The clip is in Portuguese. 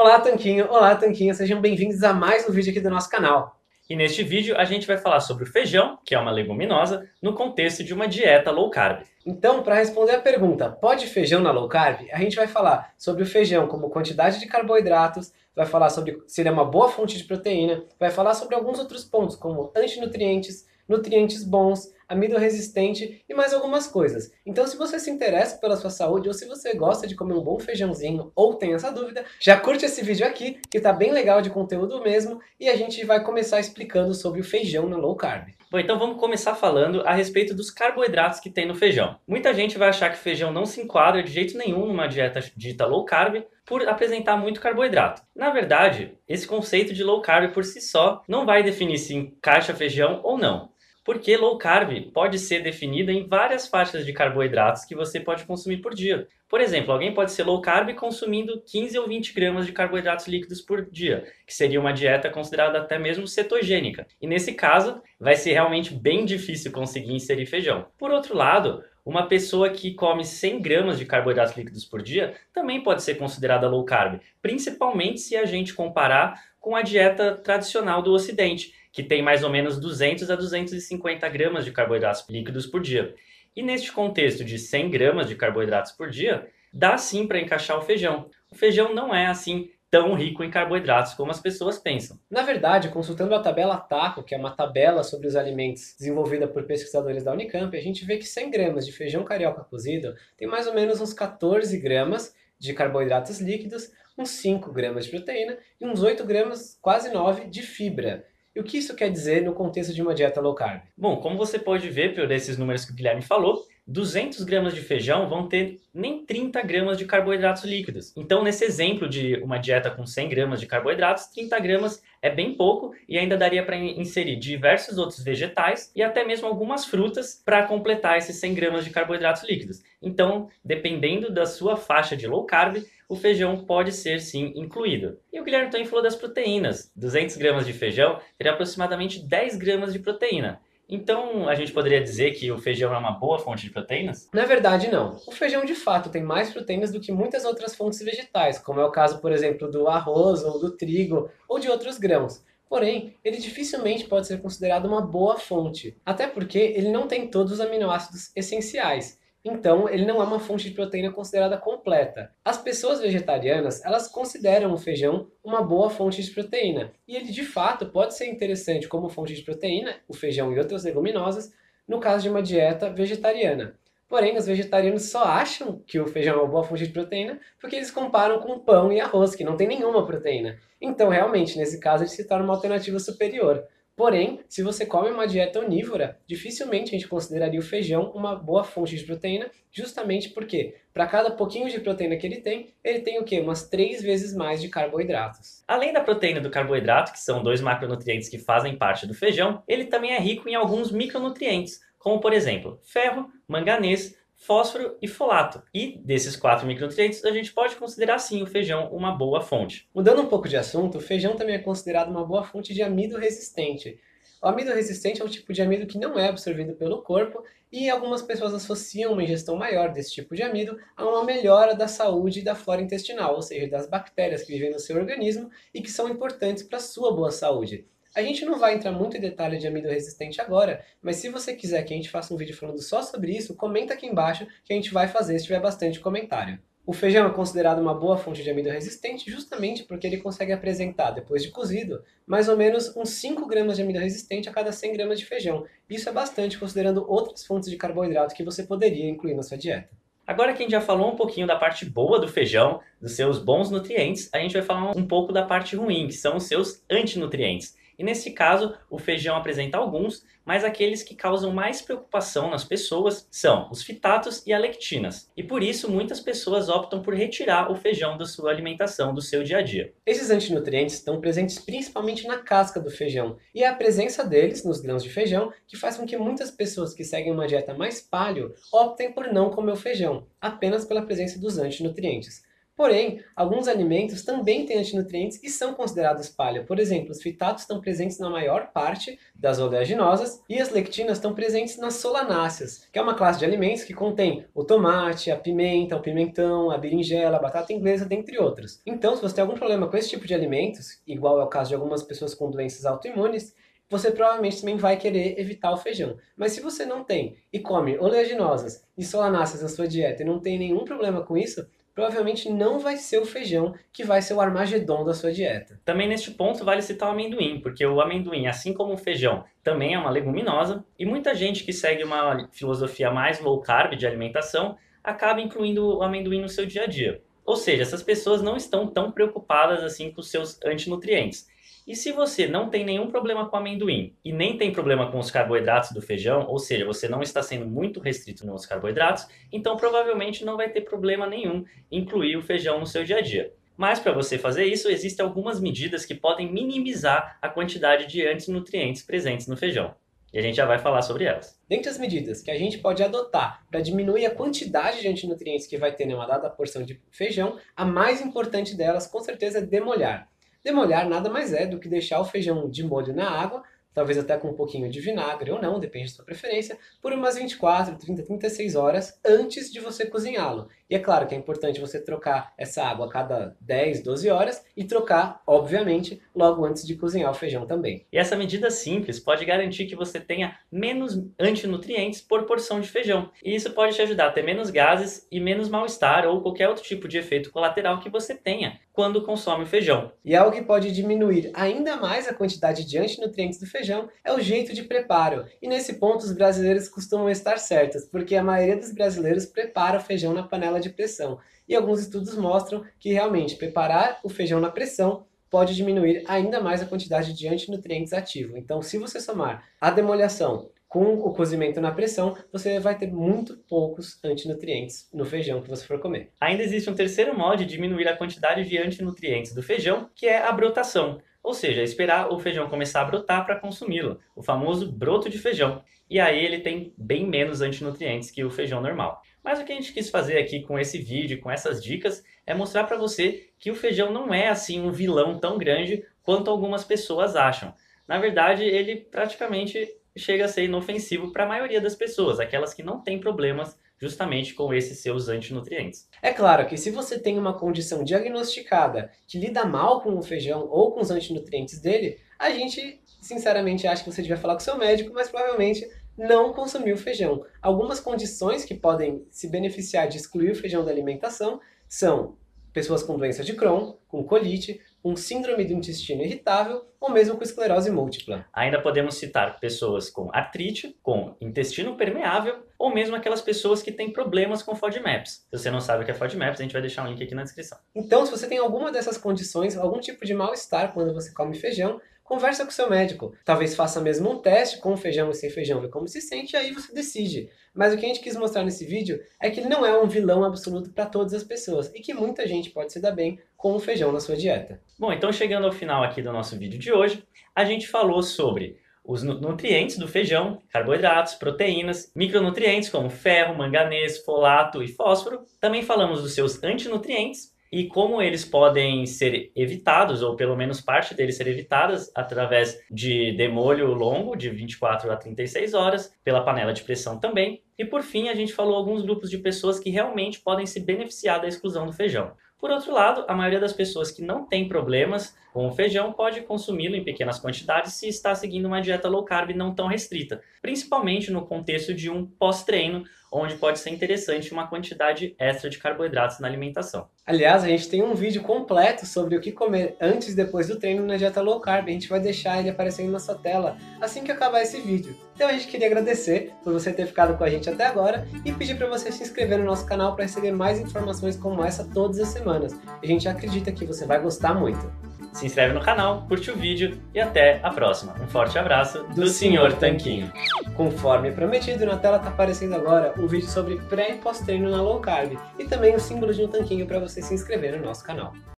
Olá, Tanquinho! Olá, Tanquinho! Sejam bem-vindos a mais um vídeo aqui do nosso canal. E neste vídeo a gente vai falar sobre o feijão, que é uma leguminosa, no contexto de uma dieta low carb. Então, para responder a pergunta, pode feijão na low carb? A gente vai falar sobre o feijão como quantidade de carboidratos, vai falar sobre se ele é uma boa fonte de proteína, vai falar sobre alguns outros pontos, como antinutrientes, nutrientes bons, amido resistente e mais algumas coisas. Então, se você se interessa pela sua saúde ou se você gosta de comer um bom feijãozinho ou tem essa dúvida, já curte esse vídeo aqui, que tá bem legal de conteúdo mesmo, e a gente vai começar explicando sobre o feijão na low carb. Bom, então vamos começar falando a respeito dos carboidratos que tem no feijão. Muita gente vai achar que feijão não se enquadra de jeito nenhum numa dieta dita low carb por apresentar muito carboidrato. Na verdade, esse conceito de low carb por si só não vai definir se encaixa feijão ou não porque low carb pode ser definida em várias faixas de carboidratos que você pode consumir por dia. Por exemplo, alguém pode ser low carb consumindo 15 ou 20 gramas de carboidratos líquidos por dia, que seria uma dieta considerada até mesmo cetogênica. E nesse caso, vai ser realmente bem difícil conseguir inserir feijão. Por outro lado, uma pessoa que come 100 gramas de carboidratos líquidos por dia também pode ser considerada low carb, principalmente se a gente comparar com a dieta tradicional do Ocidente, que tem mais ou menos 200 a 250 gramas de carboidratos líquidos por dia. E neste contexto de 100 gramas de carboidratos por dia, dá sim para encaixar o feijão. O feijão não é assim tão rico em carboidratos como as pessoas pensam. Na verdade, consultando a tabela TACO, que é uma tabela sobre os alimentos desenvolvida por pesquisadores da Unicamp, a gente vê que 100 gramas de feijão carioca cozido tem mais ou menos uns 14 gramas de carboidratos líquidos, uns 5 gramas de proteína e uns 8 gramas, quase 9, de fibra. E o que isso quer dizer no contexto de uma dieta low carb? Bom, como você pode ver por esses números que o Guilherme falou, 200 gramas de feijão vão ter nem 30 gramas de carboidratos líquidos. Então, nesse exemplo de uma dieta com 100 gramas de carboidratos, 30 gramas é bem pouco e ainda daria para inserir diversos outros vegetais e até mesmo algumas frutas para completar esses 100 gramas de carboidratos líquidos. Então, dependendo da sua faixa de low carb, o feijão pode ser sim incluído. E o Guilherme também falou das proteínas. 200 gramas de feijão teria aproximadamente 10 gramas de proteína. Então, a gente poderia dizer que o feijão é uma boa fonte de proteínas? Na verdade, não. O feijão, de fato, tem mais proteínas do que muitas outras fontes vegetais, como é o caso, por exemplo, do arroz ou do trigo ou de outros grãos. Porém, ele dificilmente pode ser considerado uma boa fonte, até porque ele não tem todos os aminoácidos essenciais. Então, ele não é uma fonte de proteína considerada completa. As pessoas vegetarianas, elas consideram o feijão uma boa fonte de proteína. E ele, de fato, pode ser interessante como fonte de proteína, o feijão e outras leguminosas, no caso de uma dieta vegetariana. Porém, os vegetarianos só acham que o feijão é uma boa fonte de proteína porque eles comparam com pão e arroz, que não tem nenhuma proteína. Então, realmente, nesse caso, ele se torna uma alternativa superior. Porém, se você come uma dieta onívora, dificilmente a gente consideraria o feijão uma boa fonte de proteína, justamente porque para cada pouquinho de proteína que ele tem, ele tem o quê? Umas três vezes mais de carboidratos. Além da proteína do carboidrato, que são dois macronutrientes que fazem parte do feijão, ele também é rico em alguns micronutrientes, como por exemplo, ferro, manganês, fósforo e folato. E desses quatro micronutrientes, a gente pode considerar sim o feijão uma boa fonte. Mudando um pouco de assunto, o feijão também é considerado uma boa fonte de amido resistente. O amido resistente é um tipo de amido que não é absorvido pelo corpo e algumas pessoas associam uma ingestão maior desse tipo de amido a uma melhora da saúde da flora intestinal, ou seja, das bactérias que vivem no seu organismo e que são importantes para a sua boa saúde. A gente não vai entrar muito em detalhe de amido resistente agora, mas se você quiser que a gente faça um vídeo falando só sobre isso, comenta aqui embaixo que a gente vai fazer se tiver bastante comentário. O feijão é considerado uma boa fonte de amido resistente justamente porque ele consegue apresentar, depois de cozido, mais ou menos uns 5 gramas de amido resistente a cada 100 gramas de feijão. Isso é bastante considerando outras fontes de carboidrato que você poderia incluir na sua dieta. Agora que a gente já falou um pouquinho da parte boa do feijão, dos seus bons nutrientes, a gente vai falar um pouco da parte ruim, que são os seus antinutrientes. E nesse caso, o feijão apresenta alguns, mas aqueles que causam mais preocupação nas pessoas são os fitatos e a lectinas. E por isso muitas pessoas optam por retirar o feijão da sua alimentação, do seu dia a dia. Esses antinutrientes estão presentes principalmente na casca do feijão, e é a presença deles nos grãos de feijão que faz com que muitas pessoas que seguem uma dieta mais paleo optem por não comer o feijão, apenas pela presença dos antinutrientes. Porém, alguns alimentos também têm antinutrientes e são considerados palha. Por exemplo, os fitatos estão presentes na maior parte das oleaginosas e as lectinas estão presentes nas solanáceas, que é uma classe de alimentos que contém o tomate, a pimenta, o pimentão, a berinjela, a batata inglesa, dentre outros. Então, se você tem algum problema com esse tipo de alimentos, igual é o caso de algumas pessoas com doenças autoimunes, você provavelmente também vai querer evitar o feijão. Mas se você não tem e come oleaginosas e solanáceas na sua dieta e não tem nenhum problema com isso, provavelmente não vai ser o feijão que vai ser o armagedon da sua dieta. Também neste ponto vale citar o amendoim, porque o amendoim, assim como o feijão, também é uma leguminosa, e muita gente que segue uma filosofia mais low carb de alimentação acaba incluindo o amendoim no seu dia a dia. Ou seja, essas pessoas não estão tão preocupadas assim com os seus antinutrientes. E se você não tem nenhum problema com amendoim e nem tem problema com os carboidratos do feijão, ou seja, você não está sendo muito restrito nos carboidratos, então provavelmente não vai ter problema nenhum incluir o feijão no seu dia a dia. Mas para você fazer isso, existem algumas medidas que podem minimizar a quantidade de antinutrientes presentes no feijão. E a gente já vai falar sobre elas. Dentre as medidas que a gente pode adotar para diminuir a quantidade de antinutrientes que vai ter em uma dada porção de feijão, a mais importante delas com certeza é demolhar. Demolhar nada mais é do que deixar o feijão de molho na água, talvez até com um pouquinho de vinagre ou não, depende da sua preferência, por umas 24, 30, 36 horas antes de você cozinhá-lo. E é claro que é importante você trocar essa água a cada 10, 12 horas e trocar, obviamente, logo antes de cozinhar o feijão também. E essa medida simples pode garantir que você tenha menos antinutrientes por porção de feijão. E isso pode te ajudar a ter menos gases e menos mal-estar ou qualquer outro tipo de efeito colateral que você tenha quando consome feijão. E algo que pode diminuir ainda mais a quantidade de antinutrientes do feijão é o jeito de preparo. E nesse ponto os brasileiros costumam estar certos, porque a maioria dos brasileiros prepara o feijão na panela de pressão. E alguns estudos mostram que realmente preparar o feijão na pressão pode diminuir ainda mais a quantidade de antinutrientes ativo. Então, se você somar a demoliação com o cozimento na pressão, você vai ter muito poucos antinutrientes no feijão que você for comer. Ainda existe um terceiro modo de diminuir a quantidade de antinutrientes do feijão, que é a brotação. Ou seja, esperar o feijão começar a brotar para consumi-lo, o famoso broto de feijão. E aí ele tem bem menos antinutrientes que o feijão normal. Mas o que a gente quis fazer aqui com esse vídeo, com essas dicas, é mostrar para você que o feijão não é assim um vilão tão grande quanto algumas pessoas acham. Na verdade, ele praticamente chega a ser inofensivo para a maioria das pessoas, aquelas que não têm problemas justamente com esses seus antinutrientes. É claro que se você tem uma condição diagnosticada que lida mal com o feijão ou com os antinutrientes dele, a gente sinceramente acha que você devia falar com seu médico, mas provavelmente não consumir o feijão. Algumas condições que podem se beneficiar de excluir o feijão da alimentação são pessoas com doença de Crohn, com colite, com síndrome do intestino irritável ou mesmo com esclerose múltipla. Ainda podemos citar pessoas com artrite, com intestino permeável ou mesmo aquelas pessoas que têm problemas com FODMAPs. Se você não sabe o que é FODMAPs, a gente vai deixar um link aqui na descrição. Então, se você tem alguma dessas condições, algum tipo de mal-estar quando você come feijão, conversa com seu médico. Talvez faça mesmo um teste com feijão e sem feijão, ver como se sente, e aí você decide. Mas o que a gente quis mostrar nesse vídeo é que ele não é um vilão absoluto para todas as pessoas e que muita gente pode se dar bem com o feijão na sua dieta. Bom, então chegando ao final aqui do nosso vídeo de hoje, a gente falou sobre os nutrientes do feijão, carboidratos, proteínas, micronutrientes como ferro, manganês, folato e fósforo. Também falamos dos seus antinutrientes e como eles podem ser evitados, ou pelo menos parte deles ser evitadas, através de demolho longo, de 24 a 36 horas, pela panela de pressão também. E por fim, a gente falou alguns grupos de pessoas que realmente podem se beneficiar da exclusão do feijão. Por outro lado, a maioria das pessoas que não tem problemas com feijão pode consumi-lo em pequenas quantidades se está seguindo uma dieta low carb não tão restrita, principalmente no contexto de um pós-treino, onde pode ser interessante uma quantidade extra de carboidratos na alimentação. Aliás, a gente tem um vídeo completo sobre o que comer antes e depois do treino na dieta low carb. A gente vai deixar ele aparecendo na sua tela assim que acabar esse vídeo. Então a gente queria agradecer por você ter ficado com a gente até agora e pedir para você se inscrever no nosso canal para receber mais informações como essa todas as semanas. A gente acredita que você vai gostar muito. Se inscreve no canal, curte o vídeo e até a próxima. Um forte abraço do, do Sr. Tanquinho. Conforme prometido, na tela está aparecendo agora um vídeo sobre pré e pós-treino na low carb e também o símbolo de um tanquinho para você se inscrever no nosso canal.